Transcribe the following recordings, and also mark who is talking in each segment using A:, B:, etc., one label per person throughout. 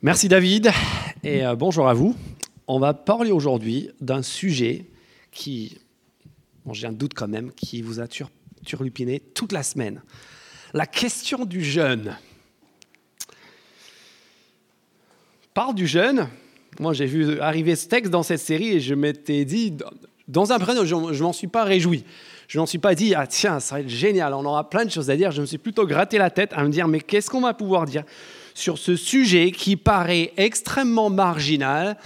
A: Merci David et euh, bonjour à vous. On va parler aujourd'hui d'un sujet qui, j'ai un doute quand même, qui vous a turlupiné toute la semaine. La question du jeûne. Parle du jeûne. Moi, j'ai vu arriver ce texte dans cette série et je m'étais dit, dans un premier je ne m'en suis pas réjoui. Je n'en suis pas dit, ah tiens, ça va être génial, on aura plein de choses à dire. Je me suis plutôt gratté la tête à me dire, mais qu'est-ce qu'on va pouvoir dire? Sur ce sujet qui paraît extrêmement marginal,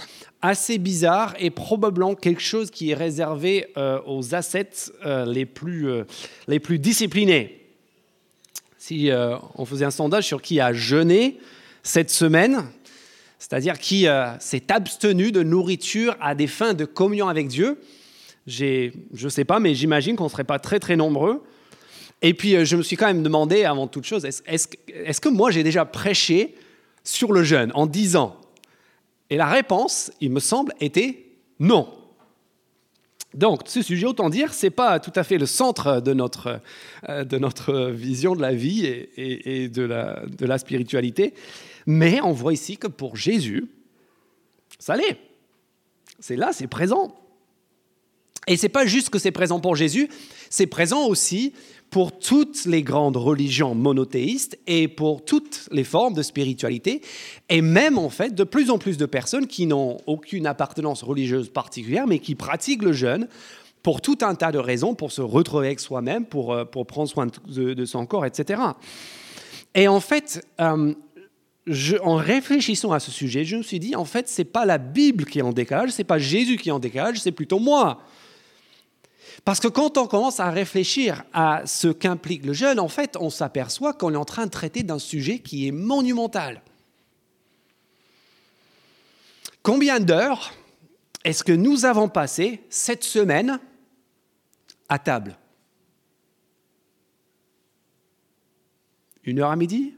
A: assez bizarre et probablement quelque chose qui est réservé euh, aux assets euh, les, plus, euh, les plus disciplinés. Si on faisait un sondage sur qui a jeûné cette semaine, c'est-à-dire qui s'est abstenu de nourriture à des fins de communion avec Dieu, je ne sais pas, mais j'imagine qu'on ne serait pas très très nombreux. Et puis, euh, je me suis quand même demandé, avant toute chose, est-ce que moi j'ai déjà prêché sur le jeûne en 10 ans Et la réponse, il me semble, était non. Donc, ce sujet, autant dire, ce n'est pas tout à fait le centre de notre, euh, de notre vision de la vie et, de, la, de la spiritualité. Mais on voit ici que pour Jésus, ça l'est. C'est là, c'est présent. Et c'est pas juste que c'est présent pour Jésus, c'est présent aussi pour toutes les grandes religions monothéistes et pour toutes les formes de spiritualité, et même en fait de plus en plus de personnes qui n'ont aucune appartenance religieuse particulière, mais qui pratiquent le jeûne pour tout un tas de raisons, pour se retrouver avec soi-même, pour, euh, pour prendre soin de, son corps, etc. Et en fait, euh, en réfléchissant à ce sujet, je me suis dit, en fait, c'est pas la Bible qui est en décalage, c'est pas Jésus qui est en décalage, c'est plutôt moi. Parce que quand on commence à réfléchir à ce qu'implique le jeûne, en fait, on s'aperçoit qu'on est en train de traiter d'un sujet qui est monumental. Combien d'heures est-ce que nous avons passé cette semaine à table? Une heure à midi?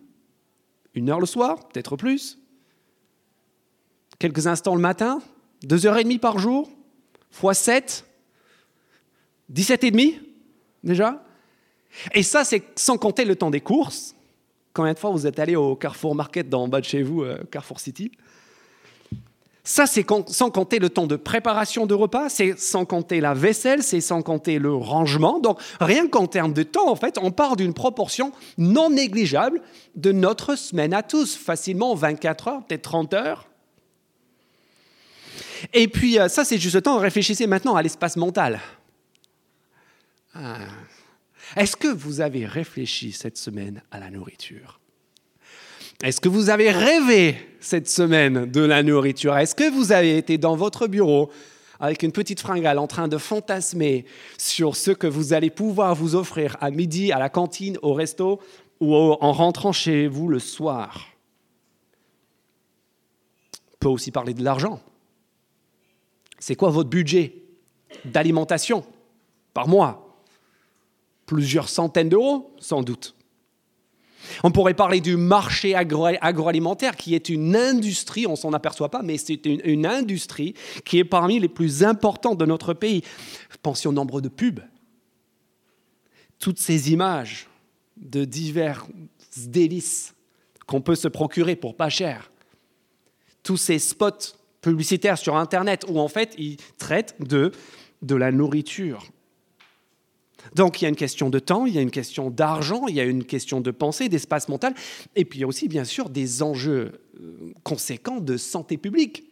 A: Une heure le soir? Peut-être plus? Quelques instants le matin? Deux heures et demie par jour? Fois sept? 17 et demi déjà Et ça, c'est sans compter le temps des courses. Combien de fois vous êtes allé au Carrefour Market dans bas de chez vous, euh, Carrefour City? Ça, c'est sans compter le temps de préparation de repas, c'est sans compter la vaisselle, c'est sans compter le rangement. Donc, rien qu'en termes de temps, en fait, on part d'une proportion non négligeable de notre semaine à tous, facilement 24 heures, peut-être 30 heures. Et puis, euh, ça, c'est juste le temps. Réfléchissez maintenant à l'espace mental. Ah. Est-ce que vous avez réfléchi cette semaine à la nourriture? Est-ce que vous avez rêvé cette semaine de la nourriture? Est-ce que vous avez été dans votre bureau avec une petite fringale en train de fantasmer sur ce que vous allez pouvoir vous offrir à midi, à la cantine, au resto ou en rentrant chez vous le soir? On peut aussi parler de l'argent. C'est quoi votre budget d'alimentation par mois? Plusieurs centaines d'euros, sans doute. On pourrait parler du marché agroalimentaire, qui est une industrie, on s'en aperçoit pas, mais c'est une, industrie qui est parmi les plus importantes de notre pays. Pensez au nombre de pubs. Toutes ces images de divers délices qu'on peut se procurer pour pas cher. Tous ces spots publicitaires sur Internet où en fait ils traitent de, de la nourriture. Donc il y a une question de temps, il y a une question d'argent, il y a une question de pensée, d'espace mental, et puis il y a aussi bien sûr des enjeux euh, conséquents de santé publique.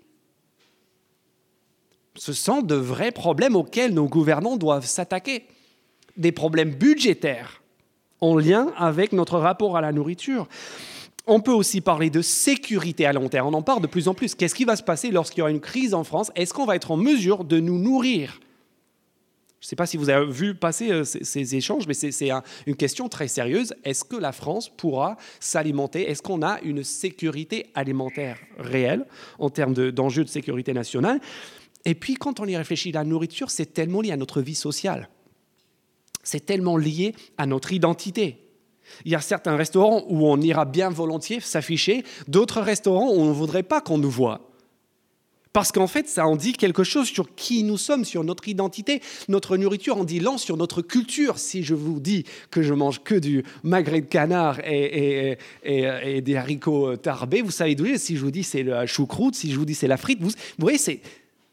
A: Ce sont de vrais problèmes auxquels nos gouvernants doivent s'attaquer, des problèmes budgétaires en lien avec notre rapport à la nourriture. On peut aussi parler de sécurité à long terme. On en parle de plus en plus. Qu'est-ce qui va se passer lorsqu'il y aura une crise en France? Est-ce qu'on va être en mesure de nous nourrir? Je ne sais pas si vous avez vu passer euh, ces, échanges, mais c'est une question très sérieuse. Est-ce que la France pourra s'alimenter? Est-ce qu'on a une sécurité alimentaire réelle en termes d'enjeux de, sécurité nationale? Et puis, quand on y réfléchit, la nourriture, c'est tellement lié à notre vie sociale. C'est tellement lié à notre identité. Il y a certains restaurants où on ira bien volontiers s'afficher, d'autres restaurants où on ne voudrait pas qu'on nous voit Parce qu'en fait, ça en dit quelque chose sur qui nous sommes, sur notre identité. Notre nourriture en dit long sur notre culture. Si je vous dis que je mange que du magret de canard et, des haricots tarbés, vous savez d'où Si je vous dis c'est la choucroute, si je vous dis c'est la frite, vous, voyez,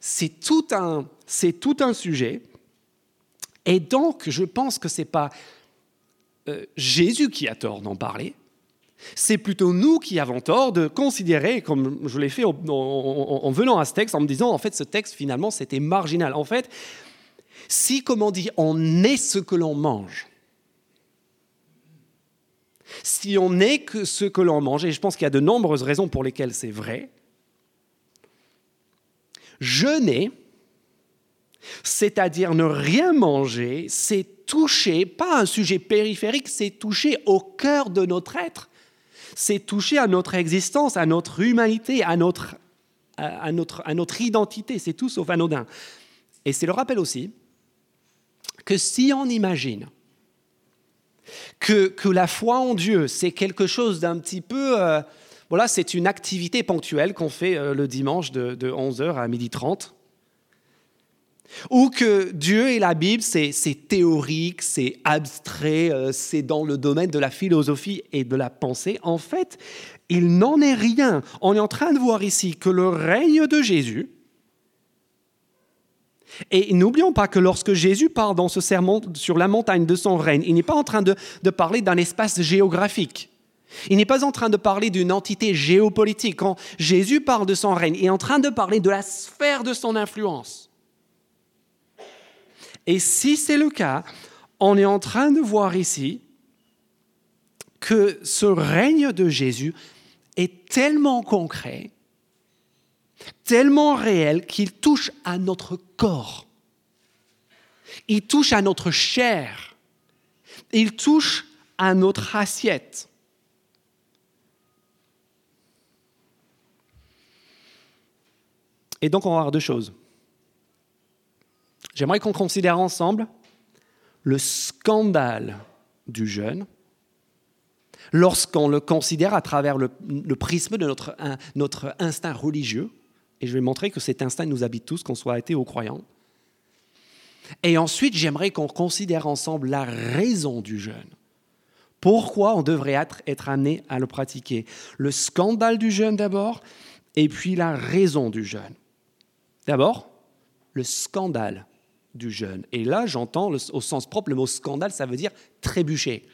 A: c'est tout, un, tout un sujet. Et donc, je pense que ce n'est pas euh, Jésus qui a tort d'en parler, c'est plutôt nous qui avons tort de considérer, comme je l'ai fait en, venant à ce texte, en me disant, en fait, ce texte, finalement, c'était marginal. En fait, si, comme on dit, on est ce que l'on mange, si on n'est que ce que l'on mange, et je pense qu'il y a de nombreuses raisons pour lesquelles c'est vrai, jeûner, c'est-à-dire ne rien manger, c'est toucher, pas un sujet périphérique, c'est toucher au cœur de notre être c'est toucher à notre existence, à notre humanité, à notre, à notre, à notre identité. C'est tout sauf anodin. Et c'est le rappel aussi que si on imagine que, que la foi en Dieu, c'est quelque chose d'un petit peu... Euh, voilà, c'est une activité ponctuelle qu'on fait euh, le dimanche de, de 11h à 12h30 ou que Dieu et la Bible, c'est théorique, c'est abstrait, euh, c'est dans le domaine de la philosophie et de la pensée. En fait, il n'en est rien. On est en train de voir ici que le règne de Jésus, et n'oublions pas que lorsque Jésus parle dans ce sermon sur la montagne de son règne, il n'est pas en train de, de parler d'un espace géographique. Il n'est pas en train de parler d'une entité géopolitique. Quand Jésus parle de son règne, il est en train de parler de la sphère de son influence. Et si c'est le cas, on est en train de voir ici que ce règne de Jésus est tellement concret, tellement réel qu'il touche à notre corps. Il touche à notre chair. Il touche à notre assiette. Et donc on va voir deux choses. J'aimerais qu'on considère ensemble le scandale du jeûne lorsqu'on le considère à travers le, prisme de notre, notre, instinct religieux. Et je vais montrer que cet instinct nous habite tous, qu'on soit athée ou croyant. Et ensuite, j'aimerais qu'on considère ensemble la raison du jeûne. Pourquoi on devrait être, être amené à le pratiquer? Le scandale du jeûne d'abord, et puis la raison du jeûne. D'abord, le scandale du jeûne. Et là, j'entends au sens propre le mot scandale, ça veut dire trébucher.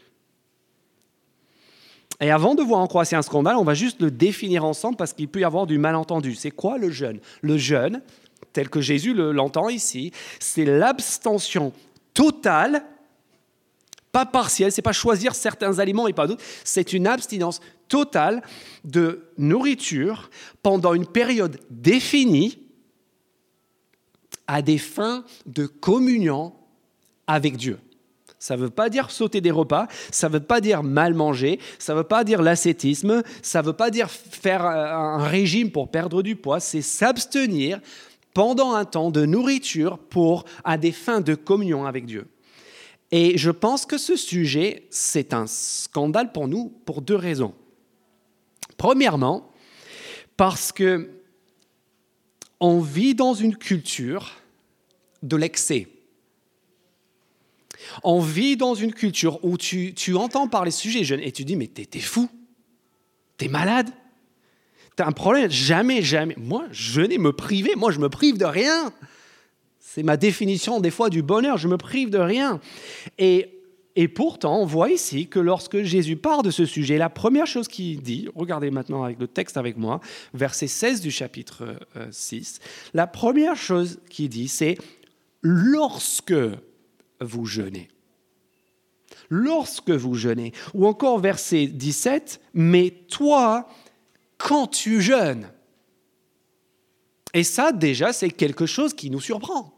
A: Et avant de voir en quoi c'est un scandale, on va juste le définir ensemble parce qu'il peut y avoir du malentendu. C'est quoi le jeûne? Le jeûne, tel que Jésus l'entend ici, c'est l'abstention totale, pas partielle, c'est pas choisir certains aliments et pas d'autres, c'est une abstinence totale de nourriture pendant une période définie à des fins de communion avec Dieu. Ça ne veut pas dire sauter des repas, ça ne veut pas dire mal manger, ça ne veut pas dire l'ascétisme, ça ne veut pas dire faire un régime pour perdre du poids, c'est s'abstenir pendant un temps de nourriture pour à des fins de communion avec Dieu. Et je pense que ce sujet, c'est un scandale pour nous pour deux raisons. Premièrement, parce que on vit dans une culture de l'excès. On vit dans une culture où tu, entends parler de sujets jeunes et tu dis, mais t'es, es fou, t'es malade, t'as un problème, jamais, jamais. Moi, je n'ai me priver, moi je me prive de rien. C'est ma définition des fois du bonheur, je me prive de rien. Et et pourtant, on voit ici que lorsque Jésus parle de ce sujet, la première chose qu'il dit, regardez maintenant avec le texte avec moi, verset 16 du chapitre 6, euh, la première chose qu'il dit, c'est lorsque vous jeûnez. Lorsque vous jeûnez. Ou encore verset 17, mais toi, quand tu jeûnes. Et ça, déjà, c'est quelque chose qui nous surprend.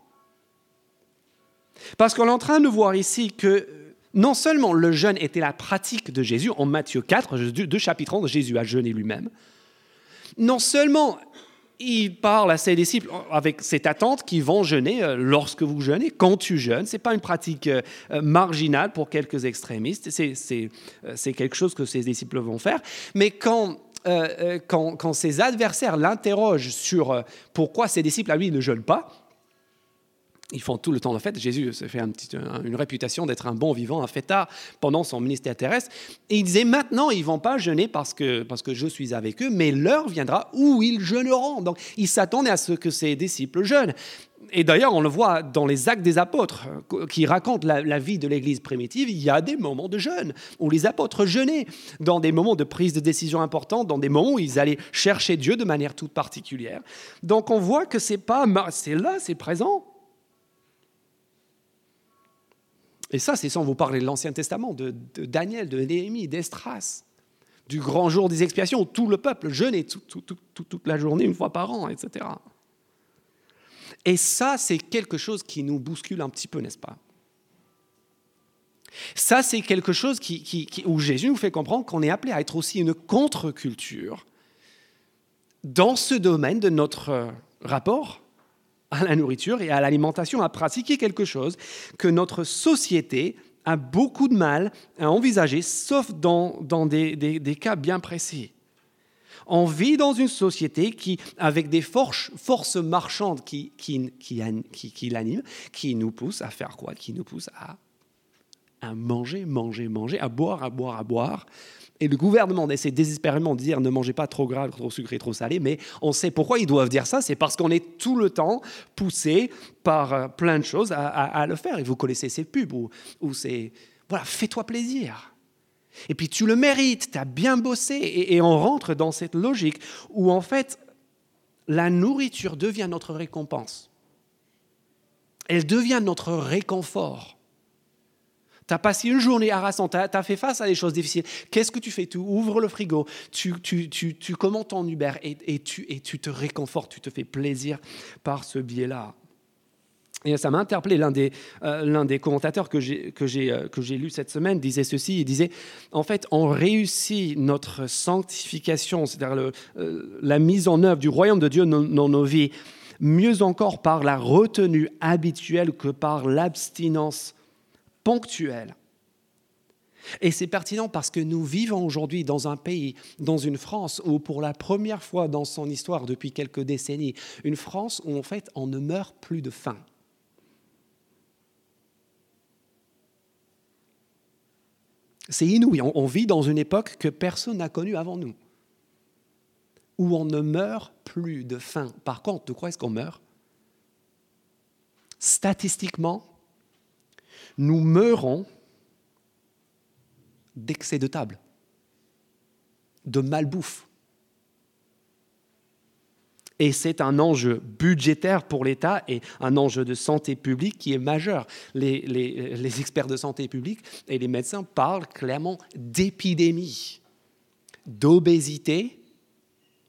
A: Parce qu'on est en train de voir ici que non seulement le jeûne était la pratique de Jésus, en Matthieu 4, deux chapitres 11, Jésus a jeûné lui-même, non seulement il parle à ses disciples avec cette attente qu'ils vont jeûner euh, lorsque vous jeûnez, quand tu jeûnes. Ce n'est pas une pratique euh, euh, marginale pour quelques extrémistes, c'est quelque chose que ses disciples vont faire. Mais quand quand, ses adversaires l'interrogent sur pourquoi ses disciples à lui ne jeûnent pas, ils font tout le temps la fête. Jésus se fait une réputation d'être un bon vivant, un fêtard pendant son ministère terrestre. Et il disait maintenant, ils vont pas jeûner parce que, parce que je suis avec eux, mais l'heure viendra où ils jeûneront. Donc, il s'attendait à ce que ses disciples jeûnent. Et d'ailleurs, on le voit dans les actes des apôtres qui racontent la, vie de l'Église primitive, il y a des moments de jeûne où les apôtres jeûnaient, dans des moments de prise de décision importante, dans des moments où ils allaient chercher Dieu de manière toute particulière. Donc on voit que c'est pas, c'est là, c'est présent. Et ça, c'est sans vous parler de l'Ancien Testament, de, Daniel, de Néhémie, d'Estras, du grand jour des expiations, où tout le peuple jeûnait toute la journée, une fois par an, etc. Et ça, c'est quelque chose qui nous bouscule un petit peu, n'est-ce pas? Ça, c'est quelque chose qui, où Jésus nous fait comprendre qu'on est appelé à être aussi une contre-culture dans ce domaine de notre rapport à la nourriture et à l'alimentation, à pratiquer quelque chose que notre société a beaucoup de mal à envisager, sauf dans, des, cas bien précis. On vit dans une société qui, avec des forces, forces marchandes qui, qui, qui, l'animent, qui nous poussent à faire quoi? Qui nous poussent à, à manger, manger, manger, à boire, à boire, à boire, et le gouvernement essaie désespérément de dire ne mangez pas trop gras, trop sucré, trop salé, mais on sait pourquoi ils doivent dire ça, c'est parce qu'on est tout le temps poussé par euh, plein de choses à, le faire. Et vous connaissez ces pubs où, c'est, voilà, fais-toi plaisir. Et puis tu le mérites, tu as bien bossé, et on rentre dans cette logique où en fait, la nourriture devient notre récompense. Elle devient notre réconfort. Tu as passé une journée harassante, tu as, fait face à des choses difficiles. Qu'est-ce que tu fais? Tu ouvres le frigo, tu, tu, tu, tu commandes ton Uber et, et, tu, et tu te réconfortes, tu te fais plaisir par ce biais-là. Et ça m'a interpellé, l'un des, euh, des commentateurs que j'ai, que, euh, lu cette semaine disait ceci, il disait, en fait, on réussit notre sanctification, c'est-à-dire euh, la mise en œuvre du royaume de Dieu dans, dans nos vies, mieux encore par la retenue habituelle que par l'abstinence ponctuelle. Et c'est pertinent parce que nous vivons aujourd'hui dans un pays, dans une France où pour la première fois dans son histoire depuis quelques décennies, une France où en fait on ne meurt plus de faim. C'est inouï, on, vit dans une époque que personne n'a connue avant nous, où on ne meurt plus de faim. Par contre, de quoi est-ce qu'on meurt? Statistiquement, nous meurons d'excès de table, de malbouffe. Et c'est un enjeu budgétaire pour l'État et un enjeu de santé publique qui est majeur. Les, experts de santé publique et les médecins parlent clairement d'épidémie, d'obésité,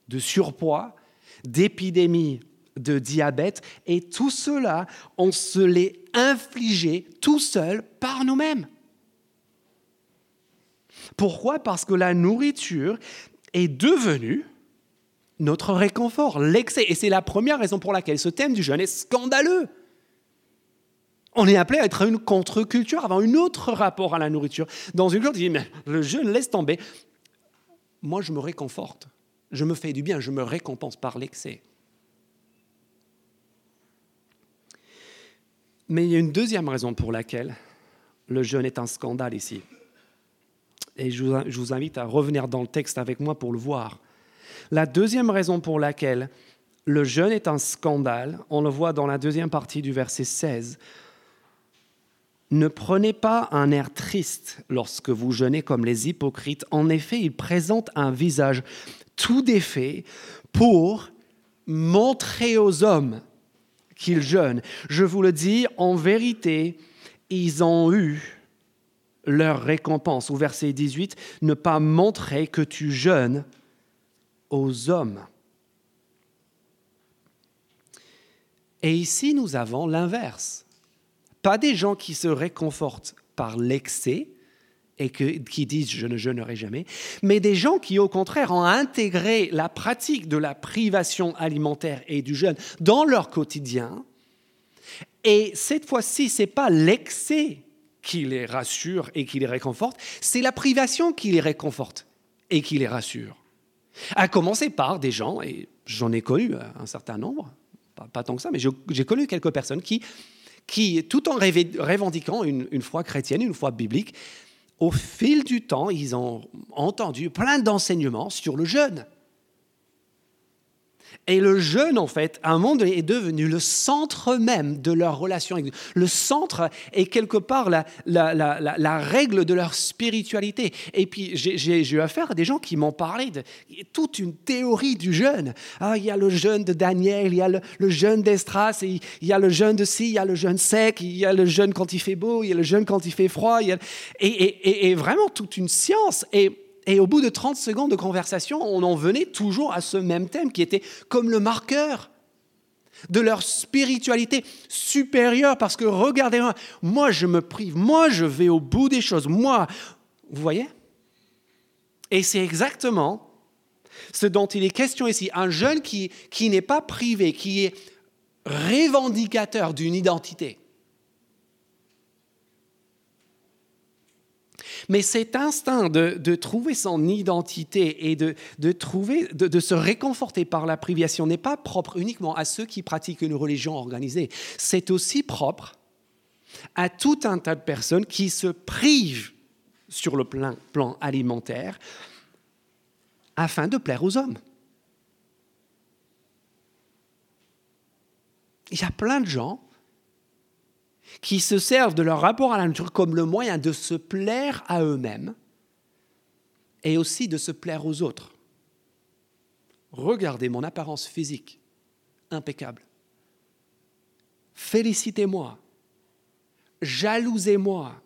A: de surpoids, d'épidémie de diabète, et tout cela, on se l'est infligé tout seul par nous-mêmes. Pourquoi? Parce que la nourriture est devenue notre réconfort, l'excès. Et c'est la première raison pour laquelle ce thème du jeûne est scandaleux. On est appelé à être une contre-culture, avoir un autre rapport à la nourriture. Dans une culture qui dit, mais le jeûne, laisse tomber. Moi, je me réconforte. Je me fais du bien, je me récompense par l'excès. Mais il y a une deuxième raison pour laquelle le jeûne est un scandale ici. Et je vous invite à revenir dans le texte avec moi pour le voir. La deuxième raison pour laquelle le jeûne est un scandale, on le voit dans la deuxième partie du verset 16. Ne prenez pas un air triste lorsque vous jeûnez comme les hypocrites. En effet, ils présentent un visage tout défait pour montrer aux hommes qu'ils jeûnent. Je vous le dis, en vérité, ils ont eu leur récompense. Au verset 18, ne pas montrer que tu jeûnes aux hommes. Et ici, nous avons l'inverse. Pas des gens qui se réconfortent par l'excès et qui disent je ne jeûnerai jamais, mais des gens qui, au contraire, ont intégré la pratique de la privation alimentaire et du jeûne dans leur quotidien. Et cette fois-ci, ce n'est pas l'excès qui les rassure et qui les réconforte, c'est la privation qui les réconforte et qui les rassure. À commencer par des gens, et j'en ai connu un certain nombre, pas, tant que ça, mais j'ai connu quelques personnes qui, qui tout en revendiquant une, une foi chrétienne, une foi biblique, au fil du temps, ils ont entendu plein d'enseignements sur le jeûne. Et le jeûne, en fait, un moment donné, est devenu le centre même de leur relation avec Dieu. Le centre est quelque part la, règle de leur spiritualité. Et puis, j'ai eu affaire à des gens qui m'ont parlé de toute une théorie du jeûne. Ah, il y a le jeûne de Daniel, il y a le, jeûne d'Estras, il y a le jeûne de ci, il y a le jeûne sec, il y a le jeûne quand il fait beau, il y a le jeûne quand il fait froid. et, et, et vraiment toute une science. Et et au bout de 30 secondes de conversation, on en venait toujours à ce même thème qui était comme le marqueur de leur spiritualité supérieure. Parce que regardez-moi, moi je me prive, moi je vais au bout des choses, moi, vous voyez? Et c'est exactement ce dont il est question ici. Un jeune qui, qui n'est pas privé, qui est revendicateur d'une identité. Mais cet instinct de, trouver son identité et de, trouver, de, se réconforter par la privation n'est pas propre uniquement à ceux qui pratiquent une religion organisée. C'est aussi propre à tout un tas de personnes qui se privent sur le plan, plan alimentaire afin de plaire aux hommes. Il y a plein de gens qui se servent de leur rapport à la nature comme le moyen de se plaire à eux-mêmes et aussi de se plaire aux autres. Regardez mon apparence physique, impeccable. Félicitez-moi, jalousez-moi.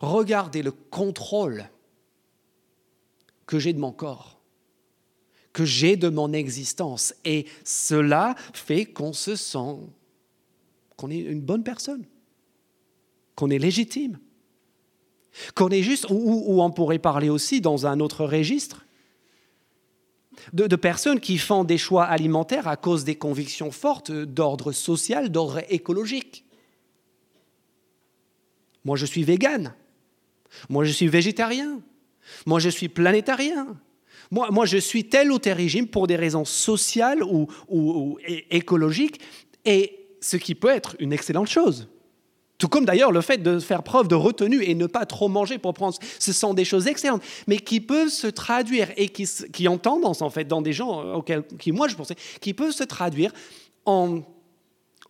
A: Regardez le contrôle que j'ai de mon corps, que j'ai de mon existence. Et cela fait qu'on se sent qu'on est une bonne personne, qu'on est légitime, qu'on est juste, ou, on pourrait parler aussi dans un autre registre, de, personnes qui font des choix alimentaires à cause des convictions fortes d'ordre social, d'ordre écologique. Moi, je suis végane. Moi, je suis végétarien. Moi, je suis planétarien. Moi, moi, je suis tel ou tel régime pour des raisons sociales ou, ou écologiques. Et ce qui peut être une excellente chose. Tout comme d'ailleurs le fait de faire preuve de retenue et ne pas trop manger pour prendre, ce sont des choses excellentes, mais qui peuvent se traduire et qui, ont tendance en fait dans des gens euh, auxquels qui moi je pensais, qui peuvent se traduire en,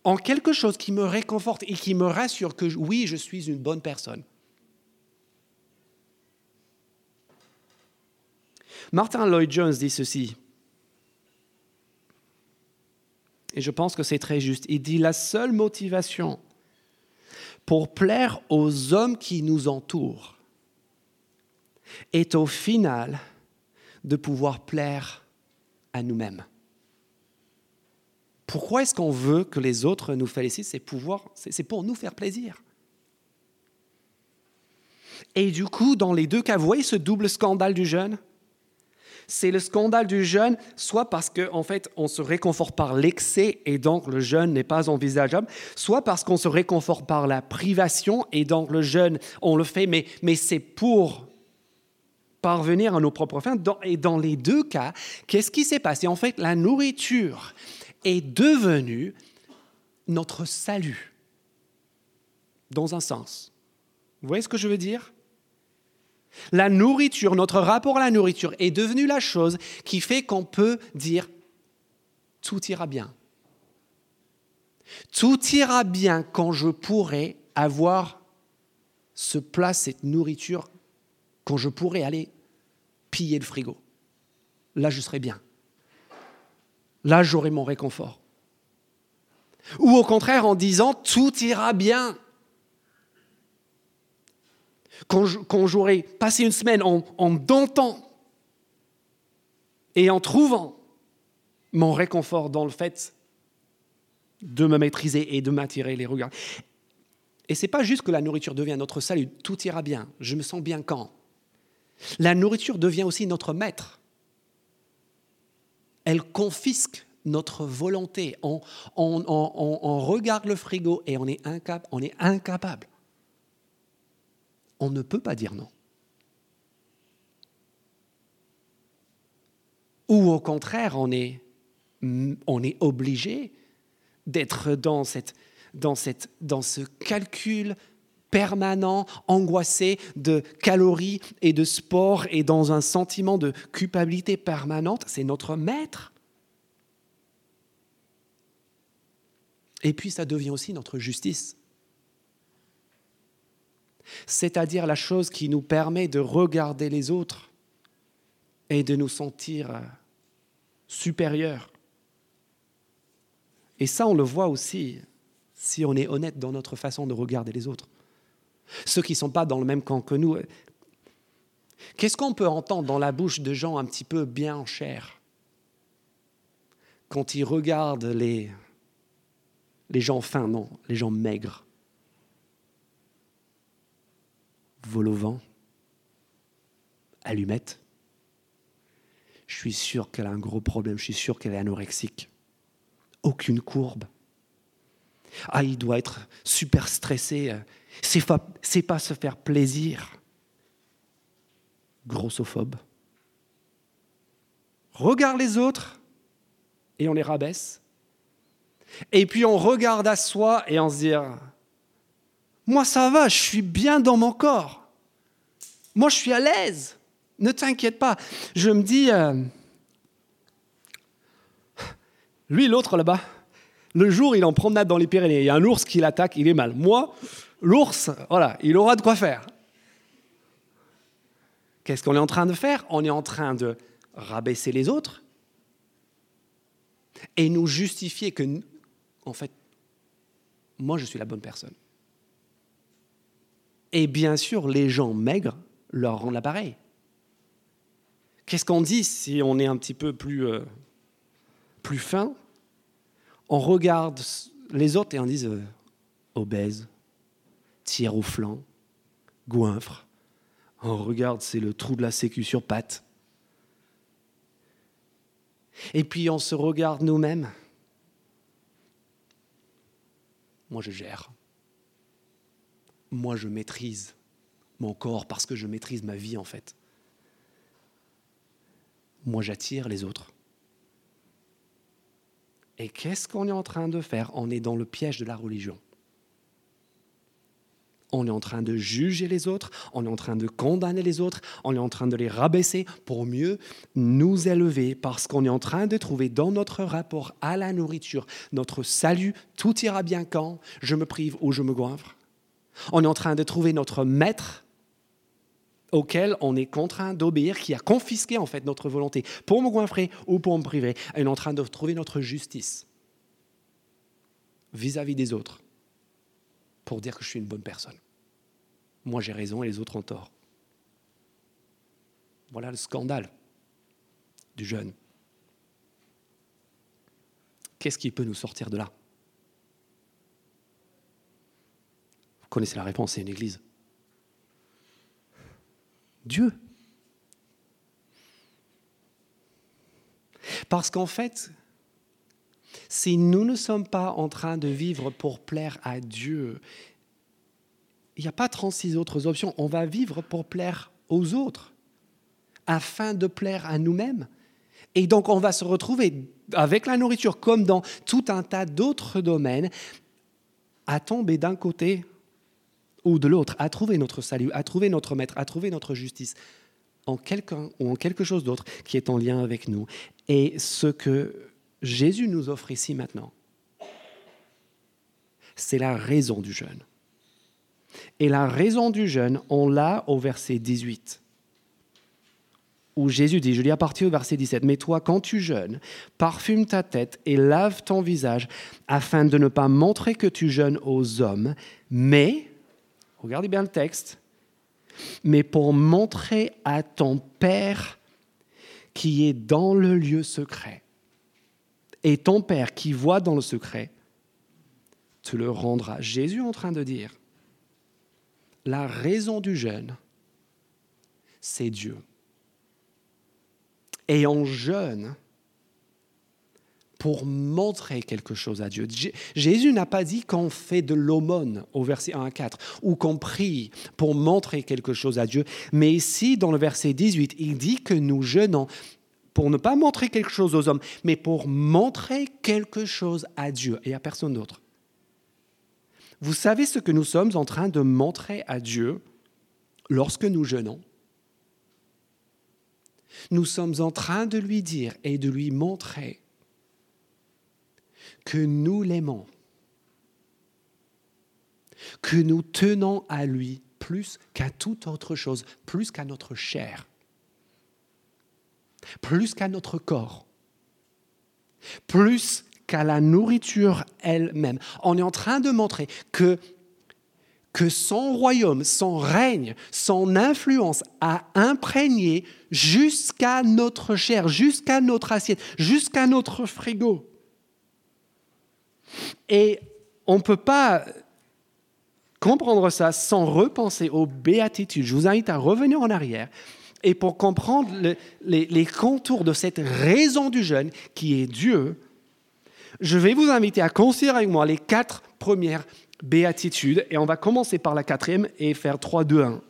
A: en quelque chose qui me réconforte et qui me rassure que oui, je suis une bonne personne. Martin Lloyd Jones dit ceci et je pense que c'est très juste, il dit la seule motivation pour plaire aux hommes qui nous entourent est au final de pouvoir plaire à nous-mêmes. Pourquoi est-ce qu'on veut que les autres nous félicitent? C'est c'est pour nous faire plaisir. Et du coup, dans les deux cas, vous voyez ce double scandale du jeune c'est le scandale du jeûne, soit parce qu'en en fait, on se réconforte par l'excès et donc le jeûne n'est pas envisageable, soit parce qu'on se réconforte par la privation et donc le jeûne, on le fait, mais, mais c'est pour parvenir à nos propres fins. Et dans les deux cas, qu'est-ce qui s'est passé? En fait, la nourriture est devenue notre salut, dans un sens. Vous voyez ce que je veux dire? La nourriture, notre rapport à la nourriture est devenu la chose qui fait qu'on peut dire tout ira bien. Tout ira bien quand je pourrai avoir ce plat, cette nourriture, quand je pourrai aller piller le frigo. Là, je serai bien. Là, j'aurai mon réconfort. Ou au contraire, en disant tout ira bien quand j'aurai passé une semaine en, en dentant et en trouvant mon réconfort dans le fait de me maîtriser et de m'attirer les regards. Et c'est pas juste que la nourriture devient notre salut, tout ira bien, je me sens bien quand. La nourriture devient aussi notre maître. Elle confisque notre volonté. On, regarde le frigo et on est incapable on ne peut pas dire non. ou au contraire, on est, obligé d'être dans, cette, dans ce calcul permanent, angoissé de calories et de sport et dans un sentiment de culpabilité permanente. C'est notre maître. Et puis ça devient aussi notre justice. C'est-à-dire la chose qui nous permet de regarder les autres et de nous sentir euh, supérieurs. Et ça, on le voit aussi si on est honnête dans notre façon de regarder les autres. Ceux qui ne sont pas dans le même camp que nous. Qu'est-ce qu'on peut entendre dans la bouche de gens un petit peu bien en chair quand ils regardent les, les gens fins, non, les gens maigres? Vol au vent Allumette Je suis sûr qu'elle a un gros problème, je suis sûr qu'elle est anorexique. Aucune courbe. Ah, il doit être super stressé. C'est pas, pas se faire plaisir. Grossophobe. Regarde les autres et on les rabaisse. Et puis on regarde à soi et on se dit Moi ça va, je suis bien dans mon corps. Moi je suis à l'aise. Ne t'inquiète pas. Je me dis euh, Lui, l'autre là-bas, le jour, il est en promenade dans les Pyrénées, il y a un ours qui l'attaque, il est mal. Moi, l'ours, voilà, il aura de quoi faire. Qu'est-ce qu'on est en train de faire? On est en train de rabaisser les autres et nous justifier que, en fait, moi, je suis la bonne personne. Et bien sûr, les gens maigres leur rendent l'appareil. Qu'est-ce qu'on dit si on est un petit peu plus, euh, plus fin? On regarde les autres et on dit euh, obèse, tiers au flanc, goinfre. On regarde, c'est le trou de la sécu sur patte. Et puis on se regarde nous-mêmes. Moi, je gère. Moi, je maîtrise mon corps parce que je maîtrise ma vie, en fait. Moi, j'attire les autres. Et qu'est-ce qu'on est en train de faire? On est dans le piège de la religion. On est en train de juger les autres, on est en train de condamner les autres, on est en train de les rabaisser pour mieux nous élever parce qu'on est en train de trouver dans notre rapport à la nourriture notre salut, tout ira bien quand je me prive ou je me goinfre. On est en train de trouver notre maître auquel on est contraint d'obéir, qui a confisqué en fait notre volonté pour me goinfrer ou pour me priver. On est en train de trouver notre justice vis-à-vis des autres pour dire que je suis une bonne personne. Moi j'ai raison et les autres ont tort. Voilà le scandale du jeune. Qu'est-ce qui peut nous sortir de là? Vous connaissez la réponse, c'est une église. Dieu. Parce qu'en fait, si nous ne sommes pas en train de vivre pour plaire à Dieu, il n'y a pas 36 autres options. On va vivre pour plaire aux autres, afin de plaire à nous-mêmes. Et donc on va se retrouver avec la nourriture, comme dans tout un tas d'autres domaines, à tomber d'un côté ou de l'autre, à trouver notre salut, à trouver notre maître, à trouver notre justice en quelqu'un ou en quelque chose d'autre qui est en lien avec nous. Et ce que Jésus nous offre ici maintenant, c'est la raison du jeûne. Et la raison du jeûne, on l'a au verset 18, où Jésus dit, je lis à partir du verset 17, Mais toi, quand tu jeûnes, parfume ta tête et lave ton visage, afin de ne pas montrer que tu jeûnes aux hommes, mais regardez bien le texte, mais pour montrer à ton Père qui est dans le lieu secret. Et ton Père qui voit dans le secret te le rendra. Jésus est en train de dire, la raison du jeûne, c'est Dieu. Et en jeûne, pour montrer quelque chose à Dieu. Jésus n'a pas dit qu'on fait de l'aumône au verset 1 à 4 ou qu'on prie pour montrer quelque chose à Dieu, mais ici, dans le verset 18, il dit que nous jeûnons pour ne pas montrer quelque chose aux hommes, mais pour montrer quelque chose à Dieu et à personne d'autre. Vous savez ce que nous sommes en train de montrer à Dieu lorsque nous jeûnons? Nous sommes en train de lui dire et de lui montrer que nous l'aimons, que nous tenons à lui plus qu'à toute autre chose, plus qu'à notre chair, plus qu'à notre corps, plus qu'à la nourriture elle-même. On est en train de montrer que, son royaume, son règne, son influence a imprégné jusqu'à notre chair, jusqu'à notre assiette, jusqu'à notre frigo. Et on ne peut pas comprendre ça sans repenser aux béatitudes. Je vous invite à revenir en arrière et pour comprendre les, contours de cette raison du jeûne qui est Dieu, je vais vous inviter à considérer avec moi les quatre premières béatitudes et on va commencer par la quatrième et faire 3, 2, 1.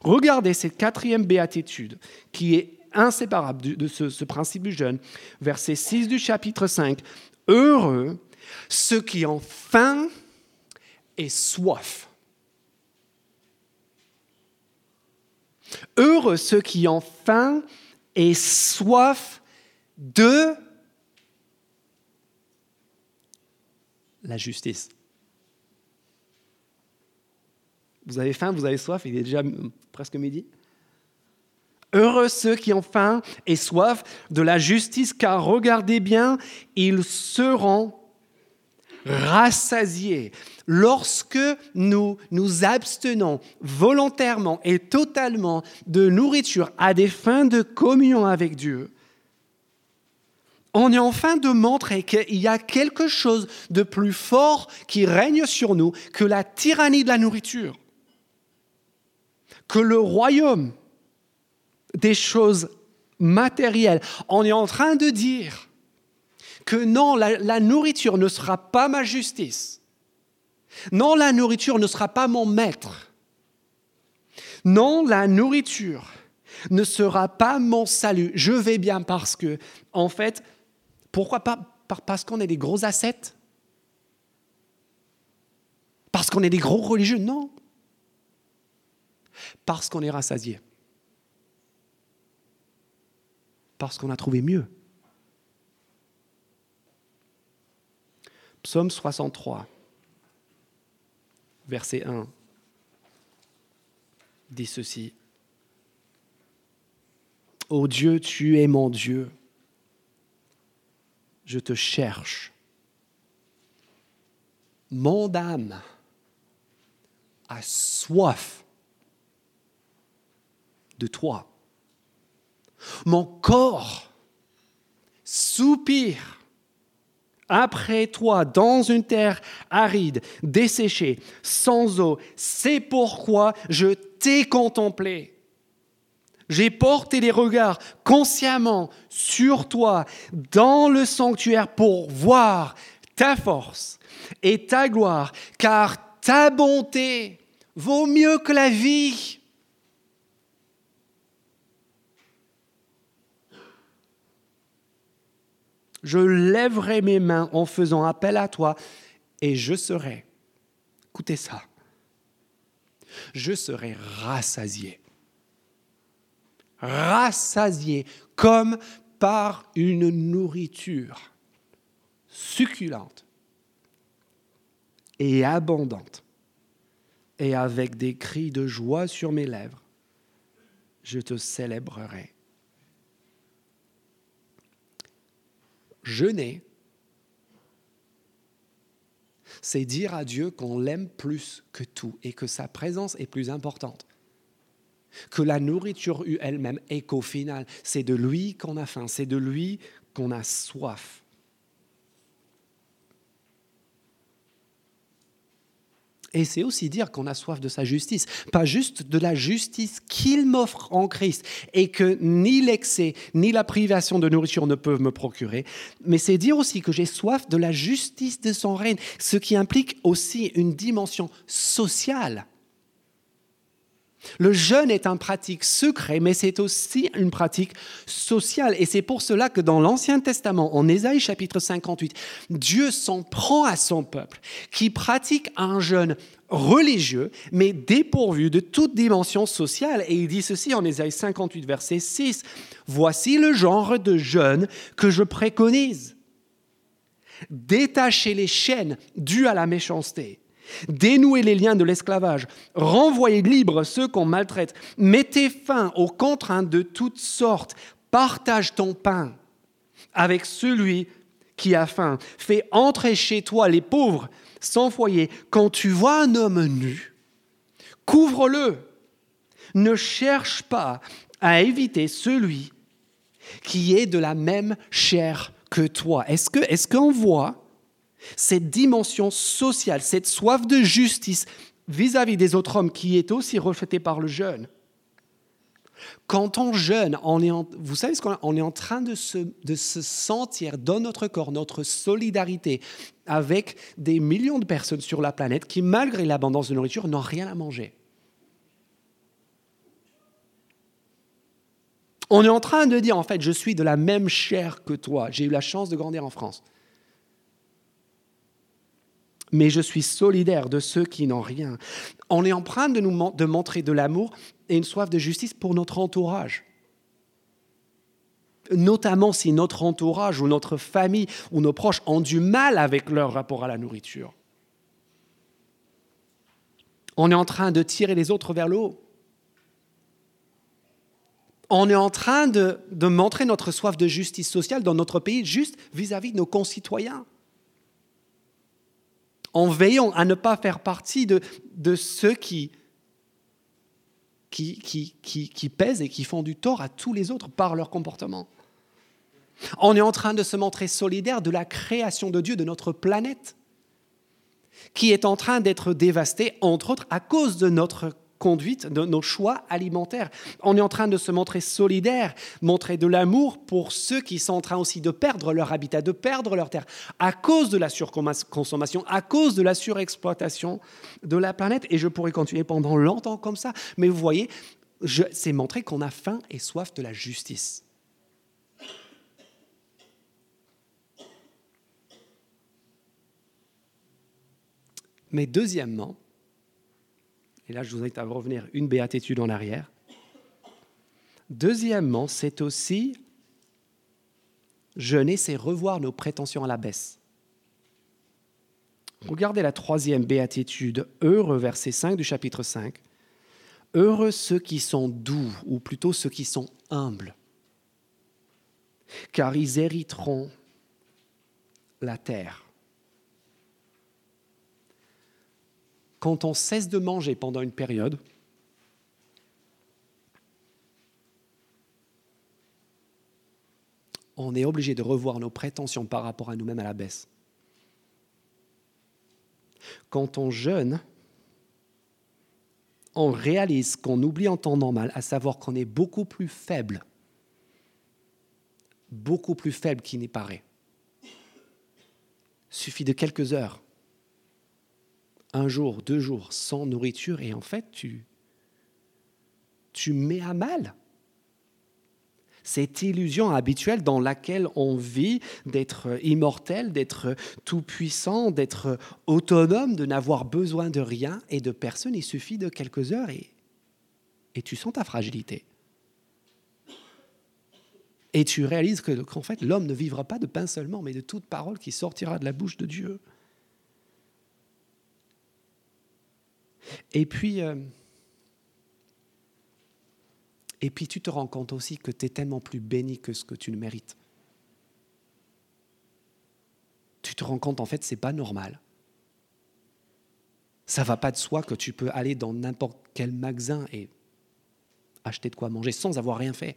A: Regardez cette quatrième béatitude qui est inséparable de ce, ce principe du jeûne. Verset 6 du chapitre 5. Heureux ceux qui ont faim et soif. Heureux ceux qui ont faim et soif de la justice. Vous avez faim, vous avez soif, il est déjà presque midi. Heureux ceux qui ont faim et soif de la justice, car regardez bien, ils seront rassasiés. Lorsque nous nous abstenons volontairement et totalement de nourriture à des fins de communion avec Dieu, on est en train de montrer qu'il y a quelque chose de plus fort qui règne sur nous que la tyrannie de la nourriture, que le royaume des choses matérielles. On est en train de dire que non, la, nourriture ne sera pas ma justice. Non, la nourriture ne sera pas mon maître. Non, la nourriture ne sera pas mon salut. Je vais bien parce que, en fait, pourquoi pas Parce qu'on est des gros ascètes? Parce qu'on est des gros religieux? Non. Parce qu'on est rassasié. Parce qu'on a trouvé mieux. Psaume 63, verset 1, dit ceci. Ô Dieu, tu es mon Dieu, je te cherche. Mon âme a soif de toi. Mon corps soupire après toi dans une terre aride, desséchée, sans eau. C'est pourquoi je t'ai contemplé. J'ai porté les regards consciemment sur toi dans le sanctuaire pour voir ta force et ta gloire, car ta bonté vaut mieux que la vie. Je lèverai mes mains en faisant appel à toi et je serai, écoutez ça, je serai rassasié. Rassasié comme par une nourriture succulente et abondante. Et avec des cris de joie sur mes lèvres, je te célébrerai. Jeûner, c'est dire à Dieu qu'on l'aime plus que tout et que sa présence est plus importante. Que la nourriture elle-même et qu'au final, c'est de lui qu'on a faim, c'est de lui qu'on a soif. Et c'est aussi dire qu'on a soif de sa justice, pas juste de la justice qu'il m'offre en Christ et que ni l'excès ni la privation de nourriture ne peuvent me procurer, mais c'est dire aussi que j'ai soif de la justice de son règne, ce qui implique aussi une dimension sociale. Le jeûne est une pratique secrète, mais c'est aussi une pratique sociale. Et c'est pour cela que dans l'Ancien Testament, en Ésaïe chapitre 58, Dieu s'en prend à son peuple qui pratique un jeûne religieux, mais dépourvu de toute dimension sociale. Et il dit ceci en Ésaïe 58, verset 6, Voici le genre de jeûne que je préconise. Détacher les chaînes dues à la méchanceté Dénouez les liens de l'esclavage, renvoyez libres ceux qu'on maltraite, mettez fin aux contraintes de toutes sortes, partage ton pain avec celui qui a faim, fais entrer chez toi les pauvres sans foyer. Quand tu vois un homme nu, couvre-le. Ne cherche pas à éviter celui qui est de la même chair que toi. Est-ce qu'on est qu'on voit cette dimension sociale, cette soif de justice vis-à-vis des autres hommes qui est aussi reflétée par le jeûne. Quand on jeûne, on est vous savez ce qu'on on est en train de se sentir dans notre corps, notre solidarité avec des millions de personnes sur la planète qui, malgré l'abondance de nourriture, n'ont rien à manger. On est en train de dire, en fait, je suis de la même chair que toi. J'ai eu la chance de grandir en France mais je suis solidaire de ceux qui n'ont rien. On est en train de nous montrer de l'amour et une soif de justice pour notre entourage. Notamment si notre entourage ou notre famille ou nos proches ont du mal avec leur rapport à la nourriture. On est en train de tirer les autres vers le haut. On est en train de, montrer notre soif de justice sociale dans notre pays juste vis à -vis de nos concitoyens en veillant à ne pas faire partie de, ceux qui, qui, qui, qui, pèsent et qui font du tort à tous les autres par leur comportement. On est en train de se montrer solidaire de la création de Dieu de notre planète, qui est en train d'être dévastée, entre autres, à cause de notre conduite, de nos choix alimentaires. On est en train de se montrer solidaire, montrer de l'amour pour ceux qui sont en train aussi de perdre leur habitat, de perdre leur terre, à cause de la surconsommation, à cause de la surexploitation de la planète. Et je pourrais continuer pendant longtemps comme ça. Mais vous voyez, c'est montrer qu'on a faim et soif de la justice. Mais deuxièmement, et là, je vous invite à revenir une béatitude en arrière. Deuxièmement, c'est aussi jeûner, c'est revoir nos prétentions à la baisse. Regardez la troisième béatitude, heureux, verset 5 du chapitre 5. Heureux ceux qui sont doux, ou plutôt ceux qui sont humbles, car ils hériteront la terre. Quand on cesse de manger pendant une période, on est obligé de revoir nos prétentions par rapport à nous-mêmes à la baisse. Quand on jeûne, on réalise qu'on oublie en temps normal, à savoir qu'on est beaucoup plus faible, beaucoup plus faible qu'il n'y paraît. Suffit de quelques heures un jour, deux jours sans nourriture et en fait tu, tu mets à mal cette illusion habituelle dans laquelle on vit d'être immortel, d'être tout-puissant, d'être autonome, de n'avoir besoin de rien et de personne. Il suffit de quelques heures et, et tu sens ta fragilité. Et tu réalises qu'en fait, l'homme ne vivra pas de pain seulement, mais de toute parole qui sortira de la bouche de Dieu. Et puis, euh, et puis tu te rends compte aussi que tu es tellement plus béni que ce que tu ne mérites. Tu te rends compte en fait, c'est pas normal. Ça va pas de soi que tu peux aller dans n'importe quel magasin et acheter de quoi manger sans avoir rien fait.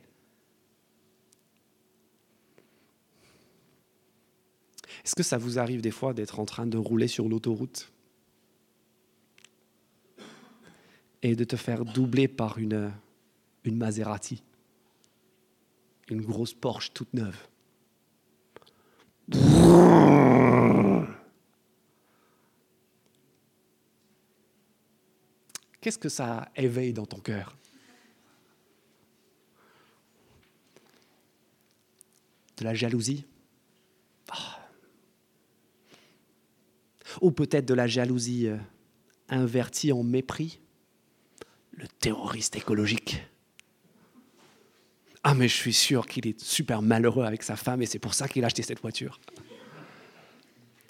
A: Est-ce que ça vous arrive des fois d'être en train de rouler sur l'autoroute? Et de te faire doubler par une, Maserati, une grosse Porsche toute neuve. qu'est-ce que ça éveille dans ton cœur? De la jalousie? Ah. Ou peut-être de la jalousie euh, invertie en mépris? Le terroriste écologique. Ah mais je suis sûr qu'il est super malheureux avec sa femme et c'est pour ça qu'il a acheté cette voiture.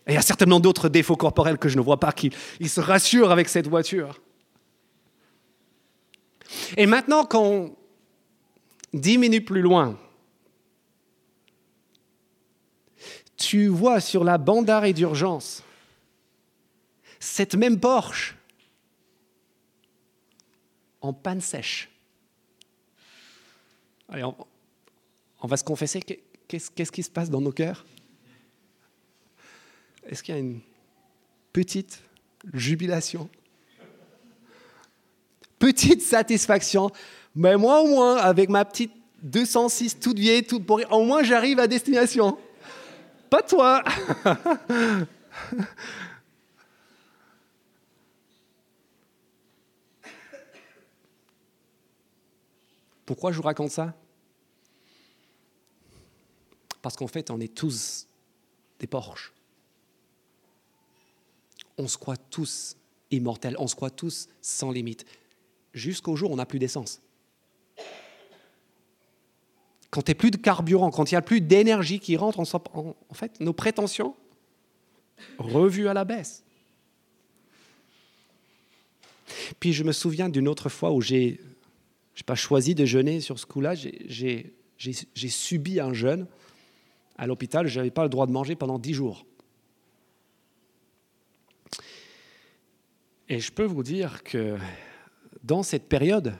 A: Et il y a certainement d'autres défauts corporels que je ne vois pas, qu'il se rassure avec cette voiture. Et maintenant, dix minutes plus loin, tu vois sur la bande d'arrêt d'urgence cette même Porsche en panne sèche. Allez, on, va se confesser, qu'est-ce qui se passe dans nos cœurs? Est-ce qu'il y a une petite jubilation? Petite satisfaction Mais moi au moins, avec ma petite 206 toute vieille, toute pourrie, au moins j'arrive à destination. Pas toi Pourquoi je vous raconte ça? Parce qu'en fait, on est tous des porches. On se croit tous immortels, on se croit tous sans limite, jusqu'au jour où on n'a plus d'essence. Quand il n'y a plus de carburant, quand il n'y a plus d'énergie qui rentre, en, en fait, nos prétentions revues à la baisse. Puis je me souviens d'une autre fois où j'ai, je pas choisi de jeûner sur ce coup-là, j'ai subi un jeûne à l'hôpital, je n'avais pas le droit de manger pendant dix jours. Et je peux vous dire que dans cette période,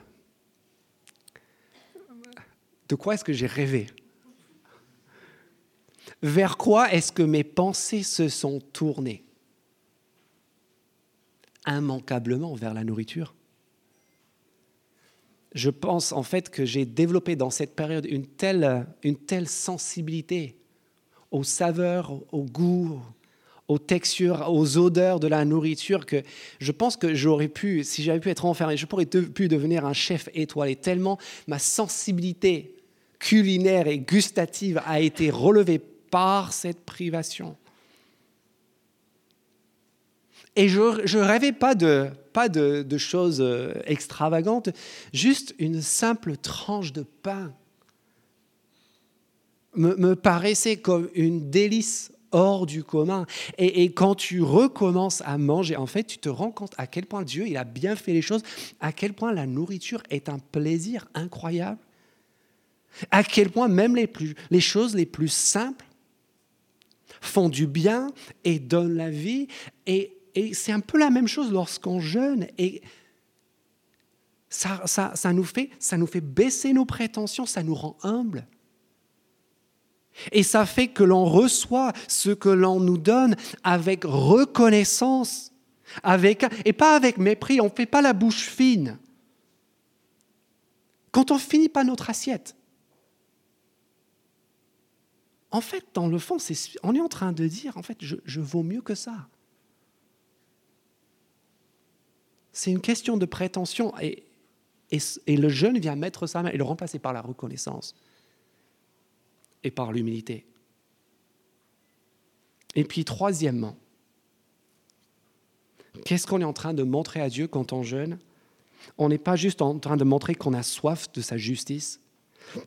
A: de quoi est-ce que j'ai rêvé? Vers quoi est-ce que mes pensées se sont tournées? Immanquablement vers la nourriture. Je pense en fait que j'ai développé dans cette période une telle, une telle sensibilité aux saveurs, au goût, aux textures, aux odeurs de la nourriture que je pense que j'aurais pu, si j'avais pu être enfermé, je pourrais pu devenir un chef étoilé, tellement ma sensibilité culinaire et gustative a été relevée par cette privation. Et je ne rêvais pas, de, pas de, choses euh, extravagantes, juste une simple tranche de pain me, me paraissait comme une délice hors du commun. Et, et, quand tu recommences à manger, en fait, tu te rends compte à quel point Dieu il a bien fait les choses, à quel point la nourriture est un plaisir incroyable à quel point même les, plus, les choses les plus simples font du bien et donnent la vie. Et, c'est un peu la même chose lorsqu'on jeûne. Et ça, nous fait, baisser nos prétentions, ça nous rend humbles. Et ça fait que l'on reçoit ce que l'on nous donne avec reconnaissance, avec, et pas avec mépris. On ne fait pas la bouche fine. Quand on finit pas notre assiette, en fait, dans le fond, on est en train de dire, en fait, je, je mieux que ça. C'est une question de prétention et, le jeune vient mettre sa main et le remplacer par la reconnaissance et par l'humilité. Et puis, troisièmement, qu'est-ce qu'on est en train de montrer à Dieu quand on jeûne? On n'est pas juste en train de montrer qu'on a soif de sa justice,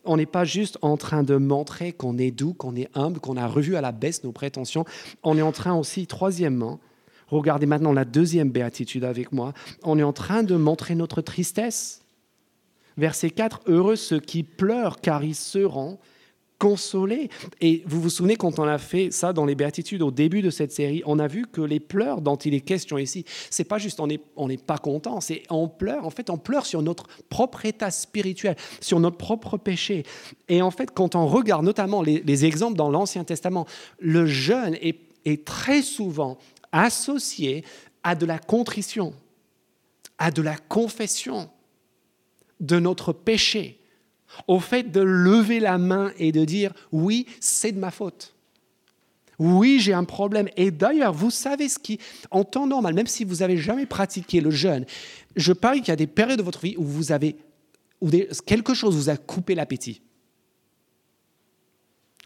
A: on n'est pas juste en train de montrer qu'on est doux, qu'on est humble, qu'on a revu à la baisse nos prétentions. On est en train aussi, troisièmement, regardez maintenant la deuxième béatitude avec moi, on est en train de montrer notre tristesse. Verset 4, Heureux ceux qui pleurent car ils seront consoler. Et vous vous souvenez quand on a fait ça dans les béatitudes au début de cette série, on a vu que les pleurs dont il est question ici, c'est pas juste on n'est on pas content, c'est on pleure. En fait, on pleure sur notre propre état spirituel, sur notre propre péché. Et en fait, quand on regarde notamment les, les exemples dans l'Ancien Testament, le jeûne est, est très souvent associé à de la contrition, à de la confession de notre péché au fait de lever la main et de dire oui, c'est de ma faute. Oui, j'ai un problème. Et d'ailleurs, vous savez ce qui, en temps normal, même si vous n'avez jamais pratiqué le jeûne, je parie qu'il y a des périodes de votre vie où vous avez, quelque chose vous a coupé l'appétit.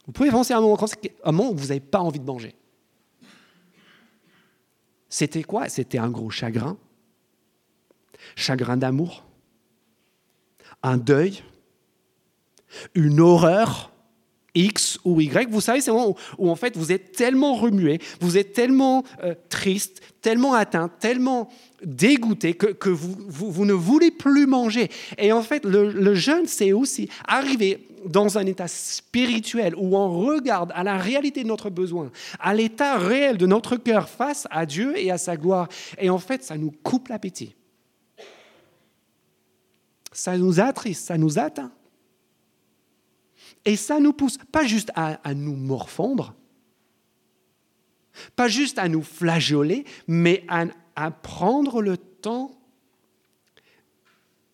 A: Vous pouvez penser à un moment où vous n'avez pas envie de manger. C'était quoi? C'était un gros chagrin, chagrin d'amour, un deuil, une horreur, X ou Y, vous savez, c'est moment où, en fait vous êtes tellement remué, vous êtes tellement euh, triste, tellement atteint, tellement dégoûté que, vous, vous, ne voulez plus manger. Et en fait, le, le jeûne, c'est aussi arriver dans un état spirituel où on regarde à la réalité de notre besoin, à l'état réel de notre cœur face à Dieu et à sa gloire. Et en fait, ça nous coupe l'appétit. Ça nous attriste, ça nous atteint. Et ça nous pousse pas juste à, nous morfondre, pas juste à nous flageoler, mais à, à prendre le temps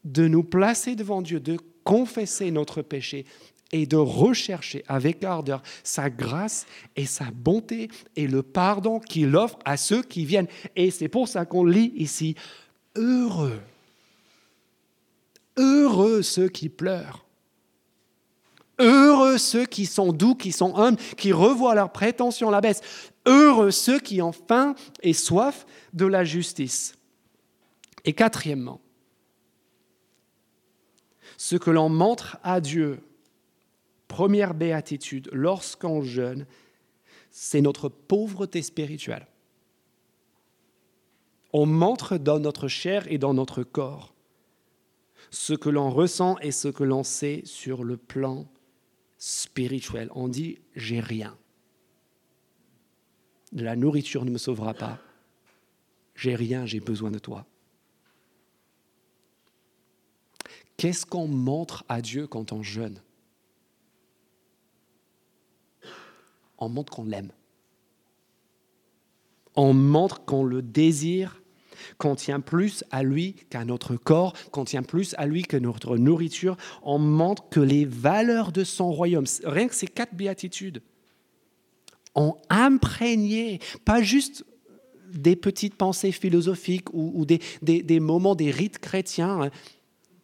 A: de nous placer devant Dieu, de confesser notre péché et de rechercher avec ardeur sa grâce et sa bonté et le pardon qu'il offre à ceux qui viennent. Et c'est pour ça qu'on lit ici, heureux, heureux ceux qui pleurent Heureux ceux qui sont doux, qui sont humbles, qui revoient leurs prétentions à la baisse. Heureux ceux qui ont faim et soif de la justice. Et quatrièmement, ce que l'on montre à Dieu, première béatitude, lorsqu'on jeûne, c'est notre pauvreté spirituelle. On montre dans notre chair et dans notre corps ce que l'on ressent et ce que l'on sait sur le plan spirituel. On dit j'ai rien. La nourriture ne me sauvera pas. J'ai rien, j'ai besoin de toi. Qu'est-ce qu'on montre à Dieu quand on jeûne? On montre qu'on l'aime. On montre qu'on le désire qu'on tient plus à lui qu'à notre corps, qu'on tient plus à lui que notre nourriture, on montre que les valeurs de son royaume, rien que ces quatre béatitudes, ont imprégné, pas juste des petites pensées philosophiques ou, des, des, moments, des rites chrétiens, hein,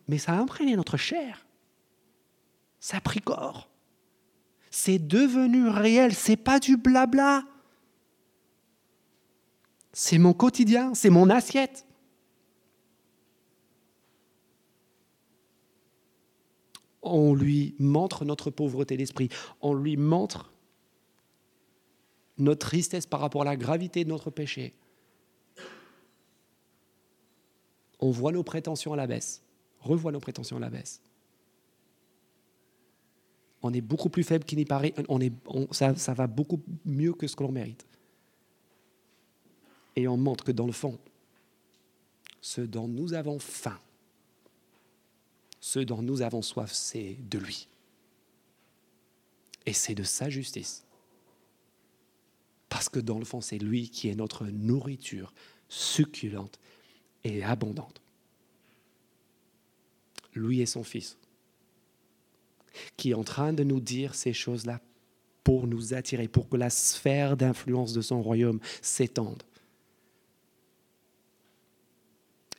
A: mais ça a imprégné notre chair. Ça a pris corps. C'est devenu réel, c'est pas du blabla. C'est mon quotidien, c'est mon assiette. On lui montre notre pauvreté d'esprit, on lui montre notre tristesse par rapport à la gravité de notre péché. On voit nos prétentions à la baisse, revoit nos prétentions à la baisse. On est beaucoup plus faible qu'il n'y paraît, on ça va beaucoup mieux que ce que l'on mérite et on montre que dans le fond, ce dont nous avons faim, ce dont nous avons soif, c'est de lui. Et c'est de sa justice. Parce que dans le fond, c'est lui qui est notre nourriture succulente et abondante. Lui et son Fils, qui est en train de nous dire ces choses-là pour nous attirer, pour que la sphère d'influence de son royaume s'étende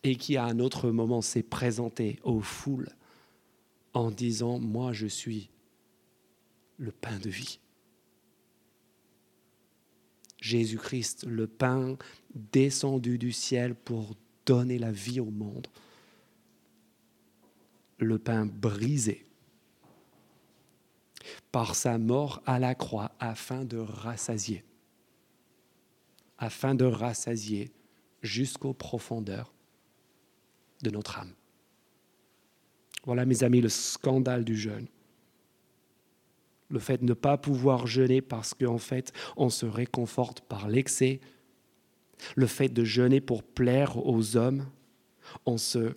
A: et qui à un autre moment s'est présenté aux foules en disant, moi je suis le pain de vie. Jésus-Christ, le pain descendu du ciel pour donner la vie au monde. Le pain brisé par sa mort à la croix afin de rassasier, afin de rassasier jusqu'aux profondeurs de notre âme. Voilà, mes amis, le scandale du jeûne. Le fait de ne pas pouvoir jeûner parce qu'en fait, on se réconforte par l'excès. Le fait de jeûner pour plaire aux hommes en se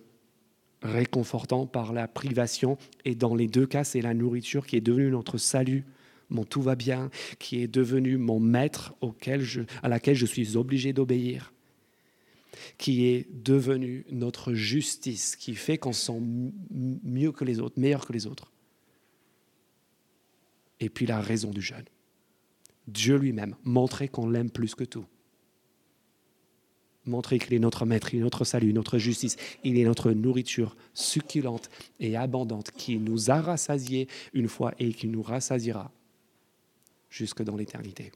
A: réconfortant par la privation. Et dans les deux cas, c'est la nourriture qui est devenue notre salut, mon tout va bien, qui est devenu mon maître auquel je, à laquelle je suis obligé d'obéir qui est devenu notre justice, qui fait qu'on se sent mieux que les autres, meilleur que les autres. Et puis la raison du jeûne. Dieu lui-même, montrer qu'on l'aime plus que tout. Montrer qu'il est notre maître, il est notre salut, notre justice, il est notre nourriture succulente et abondante qui nous a rassasiés une fois et qui nous rassasiera jusque dans l'éternité.